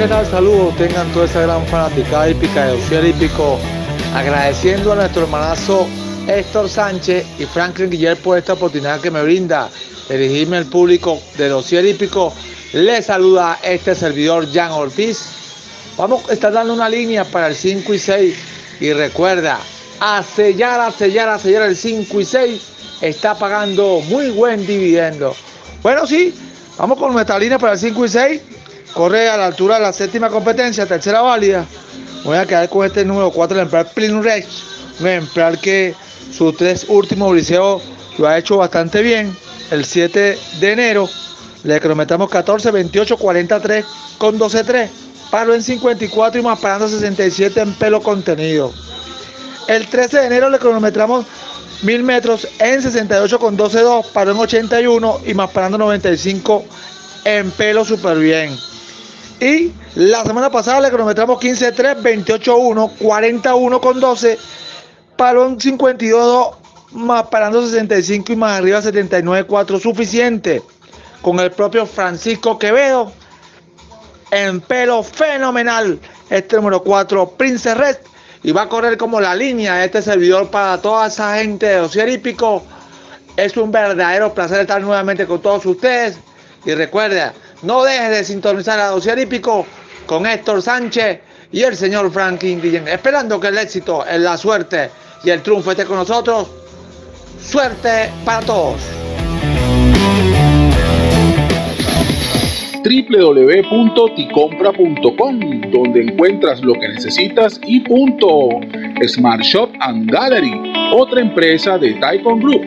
¿qué tal? Saludos, tengan toda esa gran fanática hípica de Ociel Hípico, agradeciendo a nuestro hermanazo Héctor Sánchez y Franklin Guillermo por esta oportunidad que me brinda dirigirme al público de Ociel Hípico. Les saluda este servidor Jan Ortiz. Vamos a estar dando una línea para el 5 y 6 y recuerda, a sellar, a sellar, a sellar el 5 y 6 está pagando muy buen dividendo. Bueno, sí, vamos con nuestra línea para el 5 y 6 corre a la altura de la séptima competencia, tercera válida. Voy a quedar con este número 4, el ejemplar Plin Rex, un ejemplar que sus tres últimos briseos lo ha hecho bastante bien. El 7 de enero le cronometramos 14, 28, 43 con 12, 3. Paro en 54 y más parando 67 en pelo contenido. El 13 de enero le cronometramos 1000 metros en 68 con 12, 2. Paró en 81 y más parando 95 en pelo súper bien. Y la semana pasada le cronometramos 15-3, 28-1, 41 con 12, palón 52 más parando 65 y más arriba 79-4, suficiente. Con el propio Francisco Quevedo, en pelo fenomenal, este número 4, Prince Red, y va a correr como la línea este servidor para toda esa gente de Hípico. Es un verdadero placer estar nuevamente con todos ustedes. Y recuerda, no dejes de sintonizar a Dossier Hípico con Héctor Sánchez y el señor Franklin Guillén, esperando que el éxito, la suerte y el triunfo esté con nosotros. Suerte para todos. www.ticompra.com donde encuentras lo que necesitas y punto. Smart Shop and Gallery, otra empresa de Taikon Group